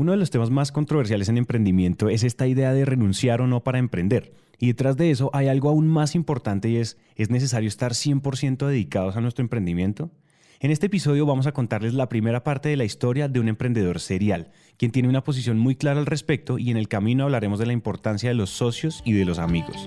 Uno de los temas más controversiales en emprendimiento es esta idea de renunciar o no para emprender. Y detrás de eso hay algo aún más importante y es, ¿es necesario estar 100% dedicados a nuestro emprendimiento? En este episodio vamos a contarles la primera parte de la historia de un emprendedor serial, quien tiene una posición muy clara al respecto y en el camino hablaremos de la importancia de los socios y de los amigos.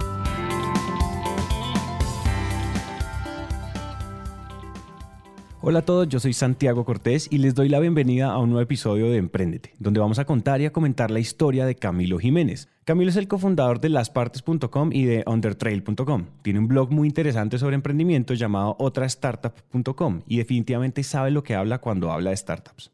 Hola a todos, yo soy Santiago Cortés y les doy la bienvenida a un nuevo episodio de Emprendete, donde vamos a contar y a comentar la historia de Camilo Jiménez. Camilo es el cofundador de laspartes.com y de undertrail.com. Tiene un blog muy interesante sobre emprendimiento llamado otrastartup.com y definitivamente sabe lo que habla cuando habla de startups.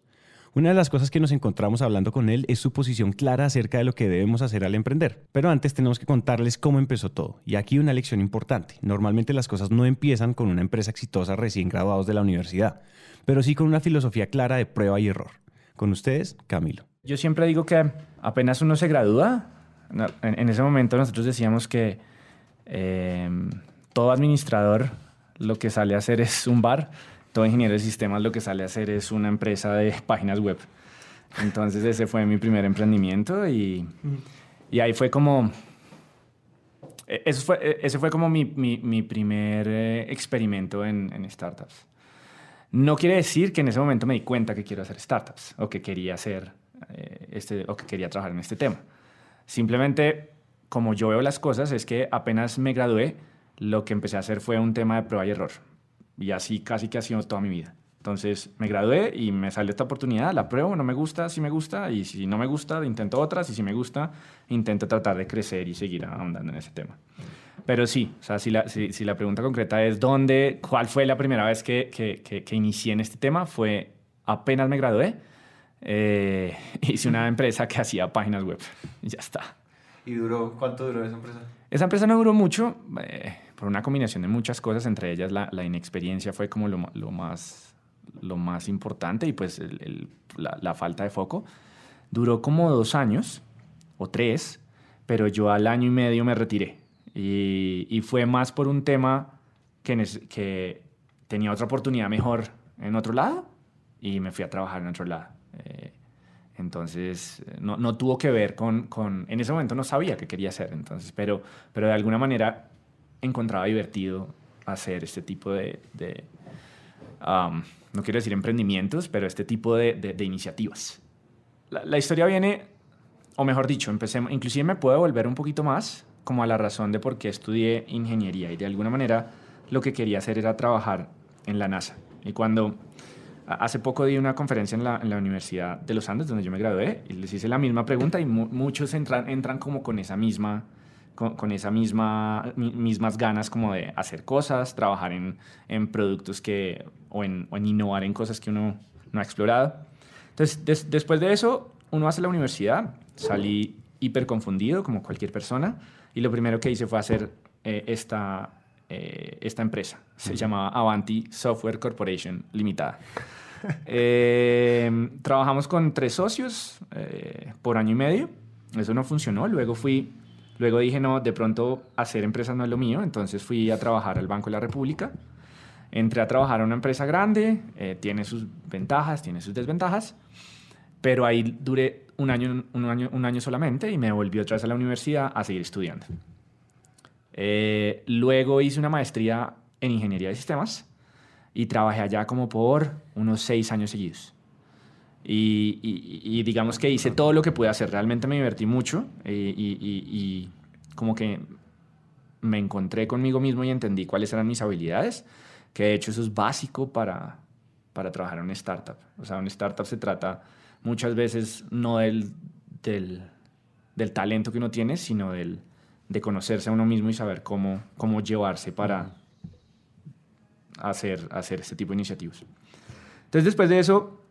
Una de las cosas que nos encontramos hablando con él es su posición clara acerca de lo que debemos hacer al emprender. Pero antes tenemos que contarles cómo empezó todo. Y aquí una lección importante. Normalmente las cosas no empiezan con una empresa exitosa recién graduados de la universidad, pero sí con una filosofía clara de prueba y error. Con ustedes, Camilo. Yo siempre digo que apenas uno se gradúa, en, ese momento nosotros decíamos que eh, todo administrador lo que sale a hacer es un bar todo ingeniero de sistemas lo que sale a hacer es una empresa de páginas web. Entonces ese fue mi primer emprendimiento y, y ahí fue como... E, eso fue, e, ese fue como mi, mi, primer eh, experimento en, en, startups. No quiere decir que en ese momento me di cuenta que quiero hacer startups o que quería hacer eh, este, o que quería trabajar en este tema. Simplemente, como yo veo las cosas, es que apenas me gradué, lo que empecé a hacer fue un tema de prueba y error. Y así casi que ha sido toda mi vida. Entonces me gradué y me salió esta oportunidad, la pruebo, no me gusta, si me gusta, y si no me gusta, intento otras, y si me gusta, intento tratar de crecer y seguir ahondando en ese tema. Pero sí, o sea, si la, si, la pregunta concreta es dónde, cuál fue la primera vez que, que, que, inicié en este tema, fue apenas me gradué, eh, hice una empresa que hacía páginas web y ya está. ¿Y duró, cuánto duró esa empresa? Esa empresa no duró mucho. Eh, por una combinación de muchas cosas, entre ellas la, la inexperiencia fue como lo, lo, más, lo más importante y pues el, la, la, falta de foco. Duró como dos años o tres, pero yo al año y medio me retiré. Y, y fue más por un tema que, que, tenía otra oportunidad mejor en otro lado y me fui a trabajar en otro lado. Eh, entonces, no, no, tuvo que ver con, con, En ese momento no sabía qué quería hacer, entonces, pero, pero de alguna manera encontraba divertido hacer este tipo de, um, no quiero decir emprendimientos, pero este tipo de, de, iniciativas. La, la, historia viene, o mejor dicho, empecé, inclusive me puedo volver un poquito más como a la razón de por qué estudié ingeniería y de alguna manera lo que quería hacer era trabajar en la NASA. Y cuando hace poco di una conferencia en la, en la, Universidad de los Andes, donde yo me gradué, y les hice la misma pregunta y muchos entran, entran como con esa misma con, con esa misma, mismas ganas como de hacer cosas, trabajar en, en productos que, o en, o, en, innovar en cosas que uno no ha explorado. Entonces, después de eso, uno hace la universidad, salí hiper confundido, como cualquier persona, y lo primero que hice fue hacer eh, esta, eh, esta empresa. Se llamaba Avanti Software Corporation Limitada. Eh, trabajamos con tres socios por año y medio. Eso no funcionó. Luego fui Luego dije, no, de pronto hacer empresas no es lo mío, entonces fui a trabajar al Banco de la República. Entré a trabajar a una empresa grande, eh, tiene sus ventajas, tiene sus desventajas, pero ahí duré un año, un año, un año solamente y me volví otra vez a la universidad a seguir estudiando. Eh, luego hice una maestría en ingeniería de sistemas y trabajé allá como por unos seis años seguidos. Y, digamos que hice todo lo que pude hacer. Realmente me divertí mucho y, como que me encontré conmigo mismo y entendí cuáles eran mis habilidades, que de hecho eso es básico para, para trabajar en una startup. O sea, una startup se trata muchas veces no del, del, del talento que uno tiene, sino del, de conocerse a uno mismo y saber cómo, cómo llevarse para hacer, hacer este tipo de iniciativas. Entonces, después de eso,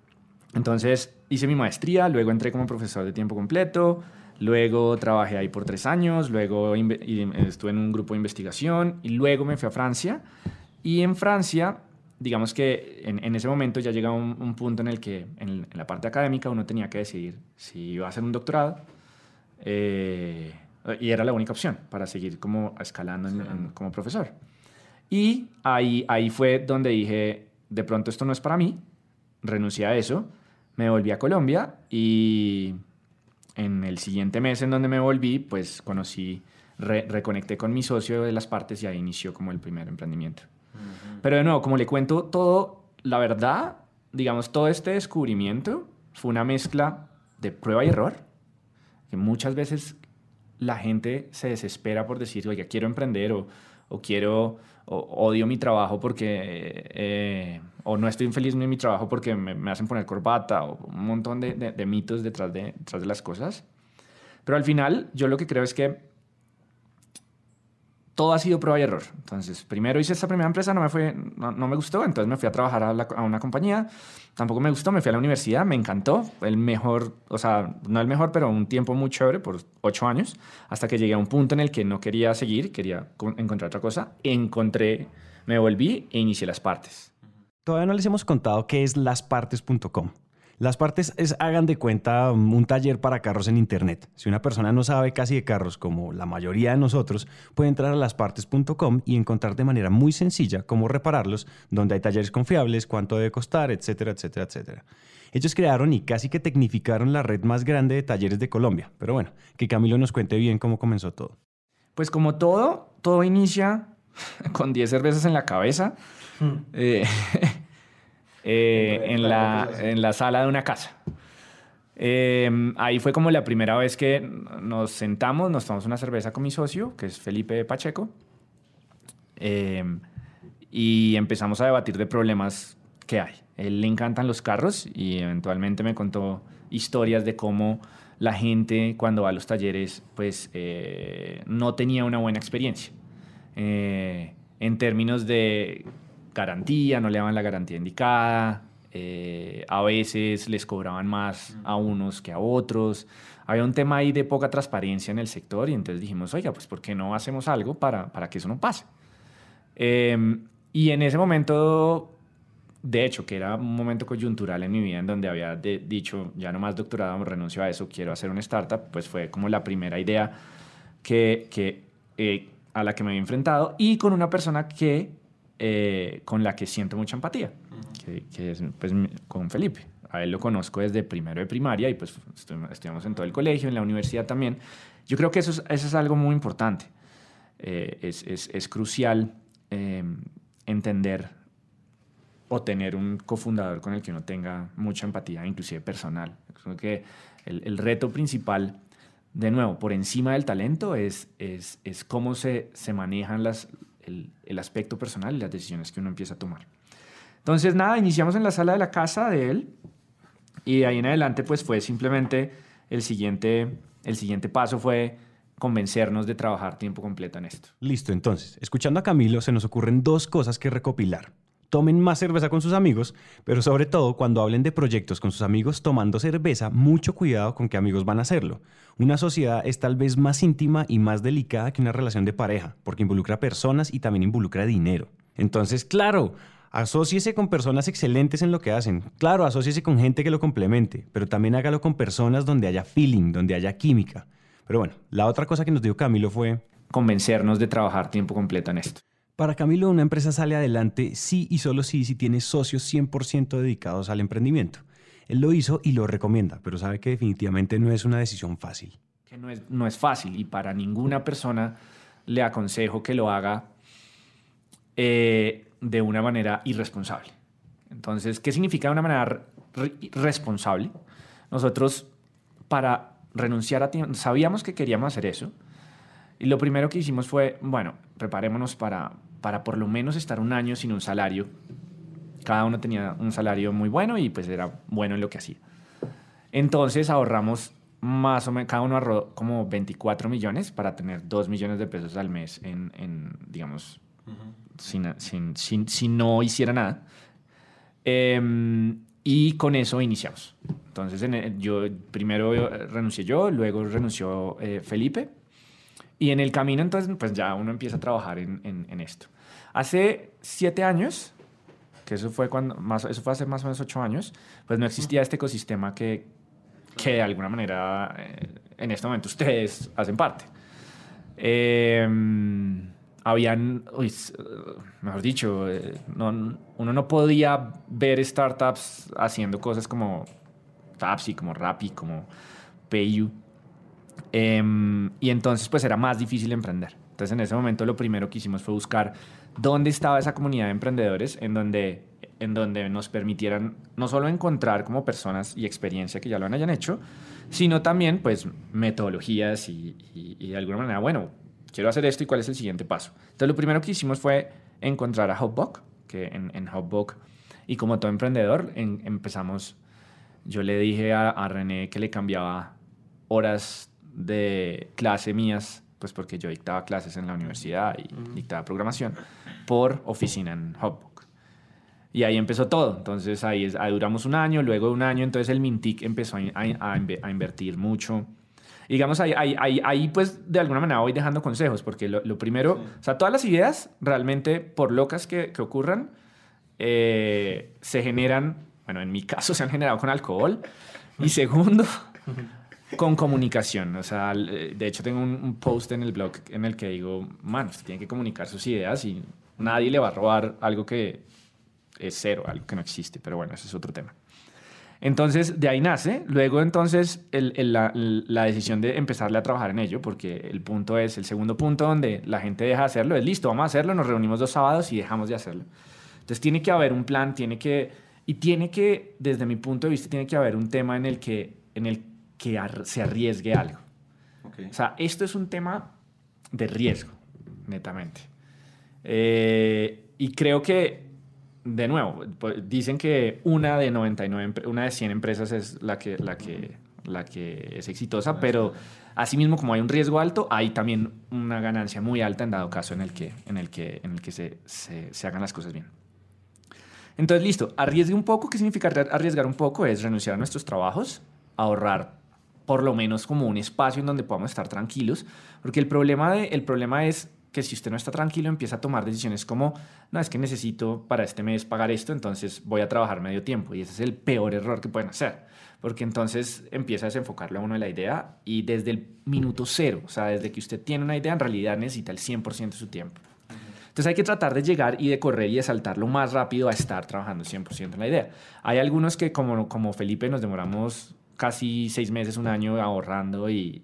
entonces hice mi maestría, luego entré como profesor de tiempo completo, luego trabajé ahí por tres años, luego estuve en un grupo de investigación y luego me fui a Francia. Y en Francia digamos que en, en ese momento ya llegaba un, un punto en el que en, en la parte académica uno tenía que decidir si iba a hacer un doctorado eh, y era la única opción para seguir como escalando en- en- como profesor. Y ahí, ahí fue donde dije, de pronto esto no es para mí, renuncié a eso, me volví a Colombia y en el siguiente mes en donde me volví, pues conocí, re- reconecté con mi socio de las partes y ahí inició como el primer emprendimiento. Pero de nuevo, como le cuento todo, la verdad, digamos, todo este descubrimiento fue una mezcla de prueba y error, que muchas veces la gente se desespera por decir, oiga, quiero emprender o, o quiero, o odio mi trabajo porque, eh, o no estoy feliz en mi trabajo porque me, hacen poner corbata, o un montón de, de- de mitos detrás de, detrás de las cosas. Pero al final, yo lo que creo es que todo ha sido prueba y error. Entonces, primero hice esta primera empresa, no me, fue, no, me gustó, entonces me fui a trabajar a, a una compañía, tampoco me gustó, me fui a la universidad, me encantó, el mejor, o sea, no el mejor, pero un tiempo muy chévere por ocho años, hasta que llegué a un punto en el que no quería seguir, quería co- encontrar otra cosa, encontré, me volví e inicié las partes. Todavía no les hemos contado qué es laspartes.com. Las partes es, hagan de cuenta, um, un taller para carros en Internet. Si una persona no sabe casi de carros, como la mayoría de nosotros, puede entrar a laspartes.com y encontrar de manera muy sencilla cómo repararlos, donde hay talleres confiables, cuánto debe costar, etcétera, etcétera, etcétera. Ellos crearon y casi que tecnificaron la red más grande de talleres de Colombia. Pero bueno, que Camilo nos cuente bien cómo comenzó todo. Pues como todo, todo inicia con 10 cervezas en la cabeza. eh, eh, en, la, en la sala de una casa. Eh, ahí fue como la primera vez que nos sentamos, nos tomamos una cerveza con mi socio, que es Felipe Pacheco, eh, y empezamos a debatir de problemas que hay. Él le encantan los carros y eventualmente me contó historias de cómo la gente cuando va a los talleres pues eh, no tenía una buena experiencia. Eh, en términos de garantía, no le daban la garantía indicada, eh, a veces les cobraban más a unos que a otros. Había un tema ahí de poca transparencia en el sector y entonces dijimos, oiga, pues ¿por qué no hacemos algo para, para que eso no pase? Eh, y en ese momento, de hecho, que era un momento coyuntural en mi vida en donde había de- dicho, ya no más doctorado, renuncio a eso, quiero hacer una startup, pues fue como la primera idea que, que, eh, a la que me había enfrentado y con una persona que, eh, con la que siento mucha empatía, que, que es pues, con Felipe. A él lo conozco desde primero de primaria y pues estu- estudiamos en todo el colegio, en la universidad también. Yo creo que eso es, eso es algo muy importante. Eh, es, es, es crucial eh, entender o tener un cofundador con el que uno tenga mucha empatía, inclusive personal. Creo que el, el reto principal, de nuevo, por encima del talento, es, es, es cómo se, se manejan las, el, aspecto personal y las decisiones que uno empieza a tomar. Entonces, nada, iniciamos en la sala de la casa de él y de ahí en adelante, pues fue simplemente el siguiente, el siguiente paso fue convencernos de trabajar tiempo completo en esto. Listo, entonces, escuchando a Camilo se nos ocurren dos cosas que recopilar. Tomen más cerveza con sus amigos, pero sobre todo cuando hablen de proyectos con sus amigos tomando cerveza, mucho cuidado con qué amigos van a hacerlo. Una sociedad es tal vez más íntima y más delicada que una relación de pareja, porque involucra personas y también involucra dinero. Entonces, claro, asóciese con personas excelentes en lo que hacen. Claro, asóciese con gente que lo complemente, pero también hágalo con personas donde haya feeling, donde haya química. Pero bueno, la otra cosa que nos dijo Camilo fue, Convencernos de trabajar tiempo completo en esto. Para Camilo, una empresa sale adelante sí y solo sí si tiene socios 100% dedicados al emprendimiento. Él lo hizo y lo recomienda, pero sabe que definitivamente no es una decisión fácil. que no es, no es fácil y para ninguna persona le aconsejo que lo haga eh, de una manera irresponsable. Entonces, ¿qué significa de una manera re- responsable? Nosotros, para renunciar a tiempo, sabíamos que queríamos hacer eso y lo primero que hicimos fue, bueno, preparémonos para, para por lo menos estar un año sin un salario. Cada uno tenía un salario muy bueno y pues era bueno en lo que hacía. Entonces ahorramos más o menos, cada uno ahorró como 24 millones para tener 2 millones de pesos al mes en, en, digamos, sin, sin, sin- si no hiciera nada. Em, y con eso iniciamos. Entonces, en el- yo primero eh, renuncié yo, luego renunció eh, Felipe. Y en el camino, entonces, pues ya uno empieza a trabajar en, en- en esto. Hace siete años que eso fue, cuando, más, eso fue hace más o menos ocho años, pues no existía este ecosistema que, que de alguna manera eh, en este momento ustedes hacen parte. Eh, habían, uy, mejor dicho, eh, no, uno no podía ver startups haciendo cosas como Tapsi, como Rappi, como PayU. Em, y entonces pues era más difícil emprender. Entonces en ese momento lo primero que hicimos fue buscar dónde estaba esa comunidad de emprendedores en donde, en donde nos permitieran no solo encontrar como personas y experiencia que ya lo hayan hecho, sino también pues metodologías y, de alguna manera, bueno, quiero hacer esto y cuál es el siguiente paso. Entonces, lo primero que hicimos fue encontrar a Hubbook, que en, en y como todo emprendedor, empezamos, yo le dije a, René que le cambiaba horas de clase mías, pues porque yo dictaba clases en la universidad y dictaba programación, por oficina en Hubbook. Y ahí empezó todo. Entonces ahí, ahí, duramos un año, luego de un año, entonces el Mintic empezó a, a, a invertir mucho. Digamos, ahí, ahí, ahí, pues de alguna manera voy dejando consejos, porque lo, primero, o sea, todas las ideas realmente, por locas que, que ocurran, eh, se generan, bueno, en mi caso se han generado con alcohol, y segundo, con comunicación. O sea, de hecho tengo un, post en el blog en el que digo, man, usted tiene que comunicar sus ideas y nadie le va a robar algo que es cero, algo que no existe, pero bueno, ese es otro tema. Entonces, de ahí nace. Luego, entonces, la, decisión de empezarle a trabajar en ello, porque el punto es, el segundo punto donde la gente deja de hacerlo, es listo, vamos a hacerlo, nos reunimos dos sábados y dejamos de hacerlo. Entonces, tiene que haber un plan, tiene que, y tiene que, desde mi punto de vista, tiene que haber un tema en el que, en el que se arriesgue algo. O sea, esto es un tema de riesgo, netamente. Eh, y creo que de nuevo, pues, dicen que una de 99, una de 100 empresas es la que, la que, la que es exitosa, pero asimismo como hay un riesgo alto, hay también una ganancia muy alta en dado caso en el que, en el que, en el que se, se, hagan las cosas bien. Entonces, listo, arriesgue un poco. ¿Qué significa arriesgar un poco? Es renunciar a nuestros trabajos, ahorrar por lo menos como un espacio en donde podamos estar tranquilos, porque el problema, de, el problema es que si usted no está tranquilo empieza a tomar decisiones como, no, es que necesito para este mes pagar esto, entonces voy a trabajar medio tiempo. Y ese es el peor error que pueden hacer, porque entonces empieza a desenfocarle a uno de la idea y desde el minuto cero, o sea, desde que usted tiene una idea, en realidad necesita el 100% de su tiempo. Entonces hay que tratar de llegar y de correr y de saltar lo más rápido a estar trabajando 100% en la idea. Hay algunos que como, como Felipe nos demoramos casi seis meses, un año ahorrando y,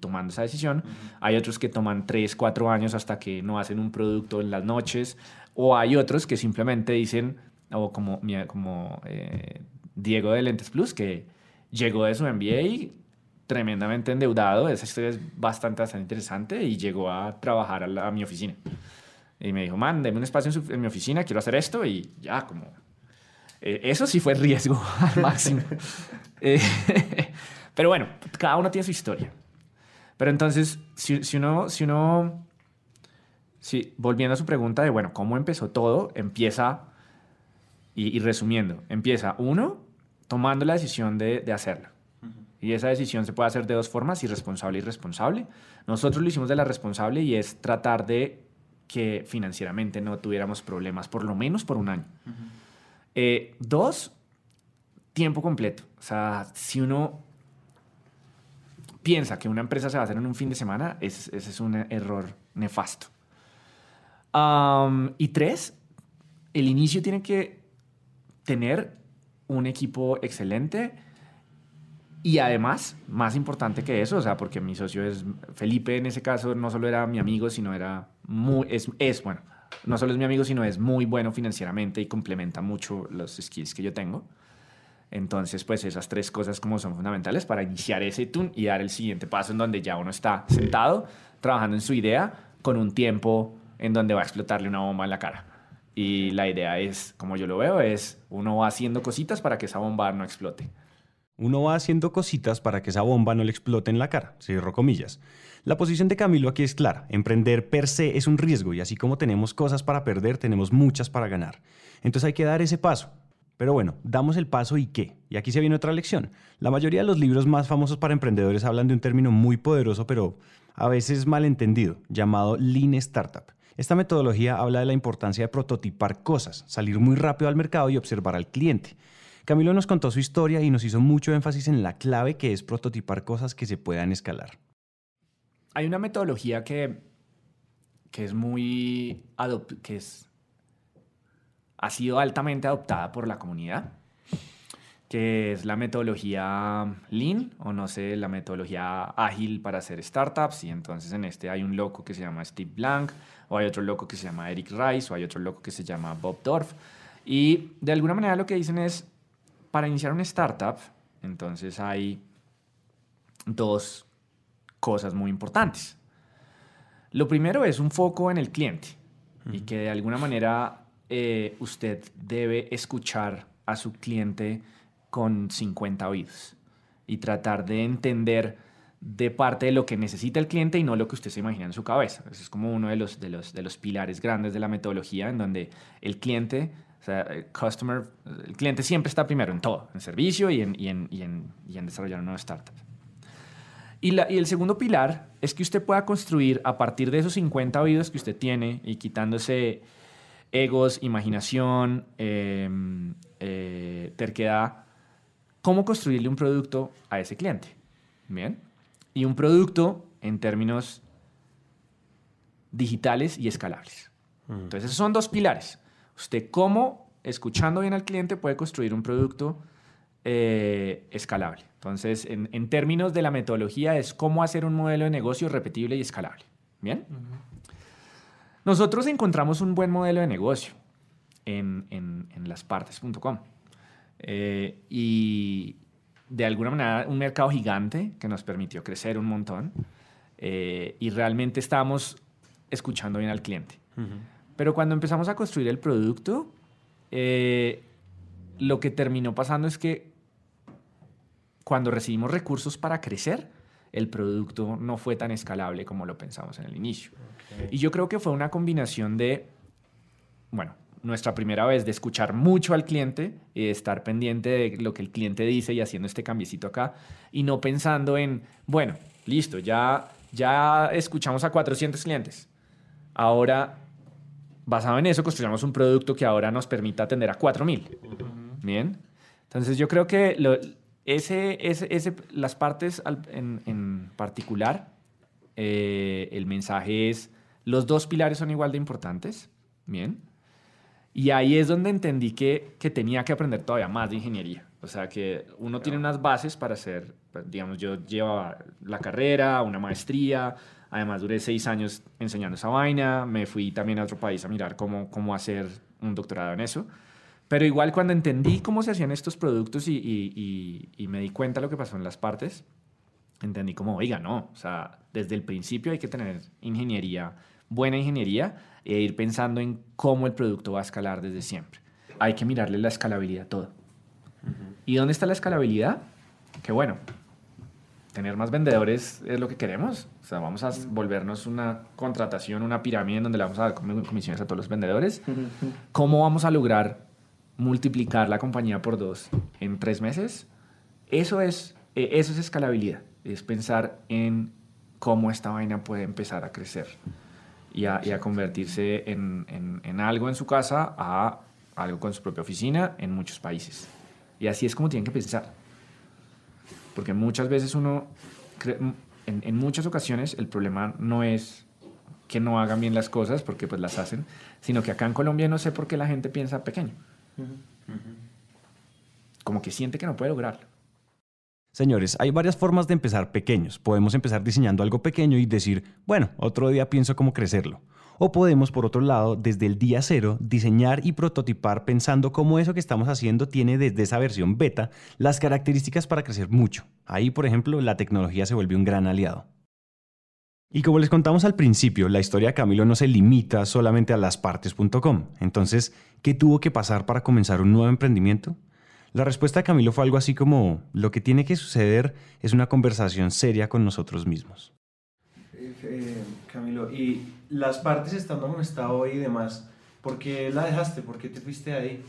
tomando esa decisión. Hay otros que toman tres, cuatro años hasta que no hacen un producto en las noches. O hay otros que simplemente dicen, o como, como eh, Diego de Lentes Plus, que llegó de su MBA tremendamente endeudado. Esa historia es bastante, bastante interesante y llegó a trabajar a, mi oficina. Y me dijo, man, deme un espacio en, en mi oficina, quiero hacer esto y ya, como eh, eso sí fue riesgo al máximo. Eh, pero bueno, cada uno tiene su historia. Pero entonces, si, uno, si uno, si, volviendo a su pregunta de, bueno, ¿cómo empezó todo? Empieza, y, resumiendo, empieza uno tomando la decisión de, de hacerlo. Y esa decisión se puede hacer de dos formas, irresponsable y responsable. Nosotros lo hicimos de la responsable y es tratar de que financieramente no tuviéramos problemas, por lo menos por un año. Eh, dos, tiempo completo. O sea, si uno piensa que una empresa se va a hacer en un fin de semana, ese, es un error nefasto. y tres, el inicio tiene que tener un equipo excelente y además, más importante que eso, o sea, porque mi socio es Felipe, en ese caso no solo era mi amigo, sino era muy, es, es bueno, no solo es mi amigo, sino es muy bueno financieramente y complementa mucho los skills que yo tengo. Entonces, pues esas tres cosas como son fundamentales para iniciar ese tune y dar el siguiente paso en donde ya uno está sentado, trabajando en su idea, con un tiempo en donde va a explotarle una bomba en la cara. Y la idea es, como yo lo veo, es uno va haciendo cositas para que esa bomba no explote. Uno va haciendo cositas para que esa bomba no le explote en la cara, cierro comillas. La posición de Camilo aquí es clara. Emprender per se es un riesgo y así como tenemos cosas para perder, tenemos muchas para ganar. Entonces hay que dar ese paso. Pero bueno, damos el paso y qué. Y aquí se viene otra lección. La mayoría de los libros más famosos para emprendedores hablan de un término muy poderoso, pero a veces malentendido, llamado Lean Startup. Esta metodología habla de la importancia de prototipar cosas, salir muy rápido al mercado y observar al cliente. Camilo nos contó su historia y nos hizo mucho énfasis en la clave que es prototipar cosas que se puedan escalar. Hay una metodología que, que es muy que es, ha sido altamente adoptada por la comunidad, que es la metodología Lean o no sé, la metodología ágil para hacer startups. Y entonces en este hay un loco que se llama Steve Blank, o hay otro loco que se llama Eric Rice, o hay otro loco que se llama Bob Dorf. Y de alguna manera lo que dicen es, para iniciar una startup, entonces hay dos cosas muy importantes. Lo primero es un foco en el cliente y que de alguna manera eh, usted debe escuchar a su cliente con 50 oídos y tratar de entender de parte de lo que necesita el cliente y no lo que usted se imagina en su cabeza. Eso es como uno de los, de los, de los pilares grandes de la metodología en donde el cliente, sea, el customer, el cliente siempre está primero en todo, en servicio y en, y en, y en, y en desarrollar una nueva startup. Y, la, y, el segundo pilar es que usted pueda construir a partir de esos 50 oídos que usted tiene y quitándose egos, imaginación, eh, eh, terquedad, cómo construirle un producto a ese cliente. Bien. Y un producto en términos digitales y escalables. Entonces, esos son dos pilares. Usted, cómo, escuchando bien al cliente, puede construir un producto eh, escalable. Entonces, en, términos de la metodología, es cómo hacer un modelo de negocio repetible y escalable. Bien. Nosotros encontramos un buen modelo de negocio en, en, en laspartes.com. Eh, y de alguna manera un mercado gigante que nos permitió crecer un montón eh, y realmente estábamos escuchando bien al cliente. Pero cuando empezamos a construir el producto, eh, lo que terminó pasando es que cuando recibimos recursos para crecer, el producto no fue tan escalable como lo pensamos en el inicio. Y yo creo que fue una combinación de, bueno, nuestra primera vez de escuchar mucho al cliente y de estar pendiente de lo que el cliente dice y haciendo este cambiecito acá y no pensando en, bueno, listo, ya, ya escuchamos a 400 clientes. Ahora, basado en eso, construyamos un producto que ahora nos permita atender a 4000. Bien. Entonces, yo creo que ese, ese, las partes en, en particular, eh, el mensaje es, los dos pilares son igual de importantes. Bien y ahí es donde entendí que, que tenía que aprender todavía más de ingeniería. O sea, que uno tiene unas bases para hacer, digamos, yo llevaba la carrera, una maestría, además duré seis años enseñando esa vaina, me fui también a otro país a mirar cómo, cómo hacer un doctorado en eso. Pero igual cuando entendí cómo se hacían estos productos y, y, y, me di cuenta de lo que pasó en las partes, entendí como, oiga, no, o sea, desde el principio hay que tener ingeniería, buena ingeniería, e ir pensando en cómo el producto va a escalar desde siempre. Hay que mirarle la escalabilidad a todo. ¿Y dónde está la escalabilidad? Que bueno, tener más vendedores es lo que queremos. O sea, vamos a volvernos una contratación, una pirámide en donde le vamos a dar comisiones a todos los vendedores. ¿Cómo vamos a lograr multiplicar la compañía por dos en tres meses? Eso es, e, eso es escalabilidad. Es pensar en cómo esta vaina puede empezar a crecer y a, convertirse en, en, algo en su casa a algo con su propia oficina en muchos países. Y así es como tienen que pensar. Porque muchas veces uno, en, en, muchas ocasiones el problema no es que no hagan bien las cosas, porque pues las hacen, sino que acá en Colombia no sé por qué la gente piensa pequeño. Como que siente que no puede lograrlo. Señores, hay varias formas de empezar pequeños. Podemos empezar diseñando algo pequeño y decir, bueno, otro día pienso cómo crecerlo. O podemos, por otro lado, desde el día cero, diseñar y prototipar pensando cómo eso que estamos haciendo tiene desde esa versión beta las características para crecer mucho. Ahí, por ejemplo, la tecnología se vuelve un gran aliado. Y como les contamos al principio, la historia de Camilo no se limita solamente a laspartes.com. Entonces, ¿qué tuvo que pasar para comenzar un nuevo emprendimiento? La respuesta de Camilo fue algo así como, lo que tiene que suceder es una conversación seria con nosotros mismos. Eh, eh, Camilo, y las partes estando como está hoy y demás, ¿por qué la dejaste? ¿Por qué te fuiste ahí?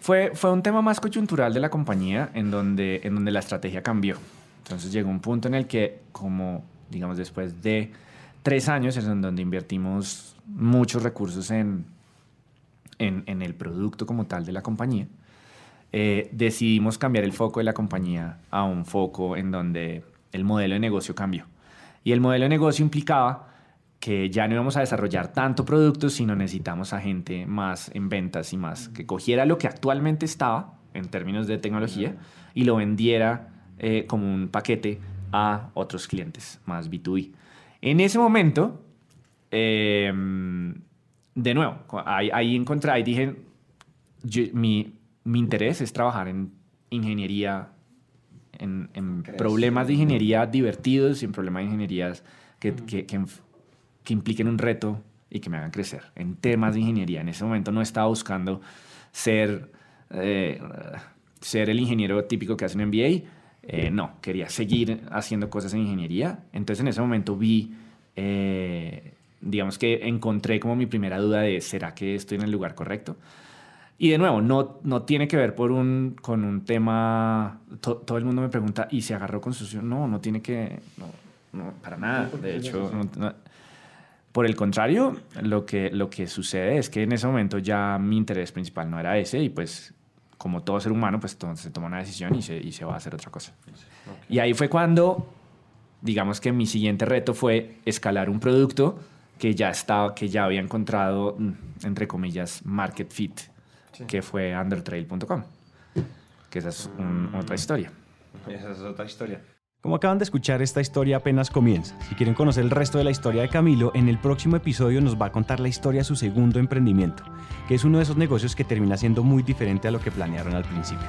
Fue, fue un tema más coyuntural de la compañía en donde, en donde la estrategia cambió. Entonces llegó un punto en el que, como digamos después de tres años en donde invertimos muchos recursos en, en, el producto como tal de la compañía, eh, decidimos cambiar el foco de la compañía a un foco en donde el modelo de negocio cambió. Y el modelo de negocio implicaba que ya no íbamos a desarrollar tanto producto, sino necesitamos a gente más en ventas y más que cogiera lo que actualmente estaba en términos de tecnología y lo vendiera eh, como un paquete a otros clientes, más B2B. En ese momento, em, de nuevo, ahí, ahí, encontré y dije, mi, mi, interés es trabajar en ingeniería, en, en problemas de ingeniería divertidos y en problemas de ingeniería que, que, que, que impliquen un reto y que me hagan crecer en temas de ingeniería. En ese momento no estaba buscando ser, eh, ser el ingeniero típico que hace un MBA. Eh, no, quería seguir haciendo cosas en ingeniería. Entonces en ese momento vi, eh, digamos que encontré como mi primera duda de, ¿será que estoy en el lugar correcto? Y de nuevo, no, no tiene que ver por un, con un tema, todo el mundo me pregunta, ¿y se agarró con su... No, no tiene que, no, no para nada. De hecho, no, por el contrario, lo que, lo que sucede es que en ese momento ya mi interés principal no era ese y pues como todo ser humano, pues se toma una decisión y se, y se va a hacer otra cosa. Y ahí fue cuando, digamos que mi siguiente reto fue escalar un producto que ya estaba, que ya había encontrado, mm, entre comillas, market fit, que fue undertrail.com, que esa es otra historia. Esa es otra historia. Como acaban de escuchar, esta historia apenas comienza. Si quieren conocer el resto de la historia de Camilo, en el próximo episodio nos va a contar la historia de su segundo emprendimiento, que es uno de esos negocios que termina siendo muy diferente a lo que planearon al principio.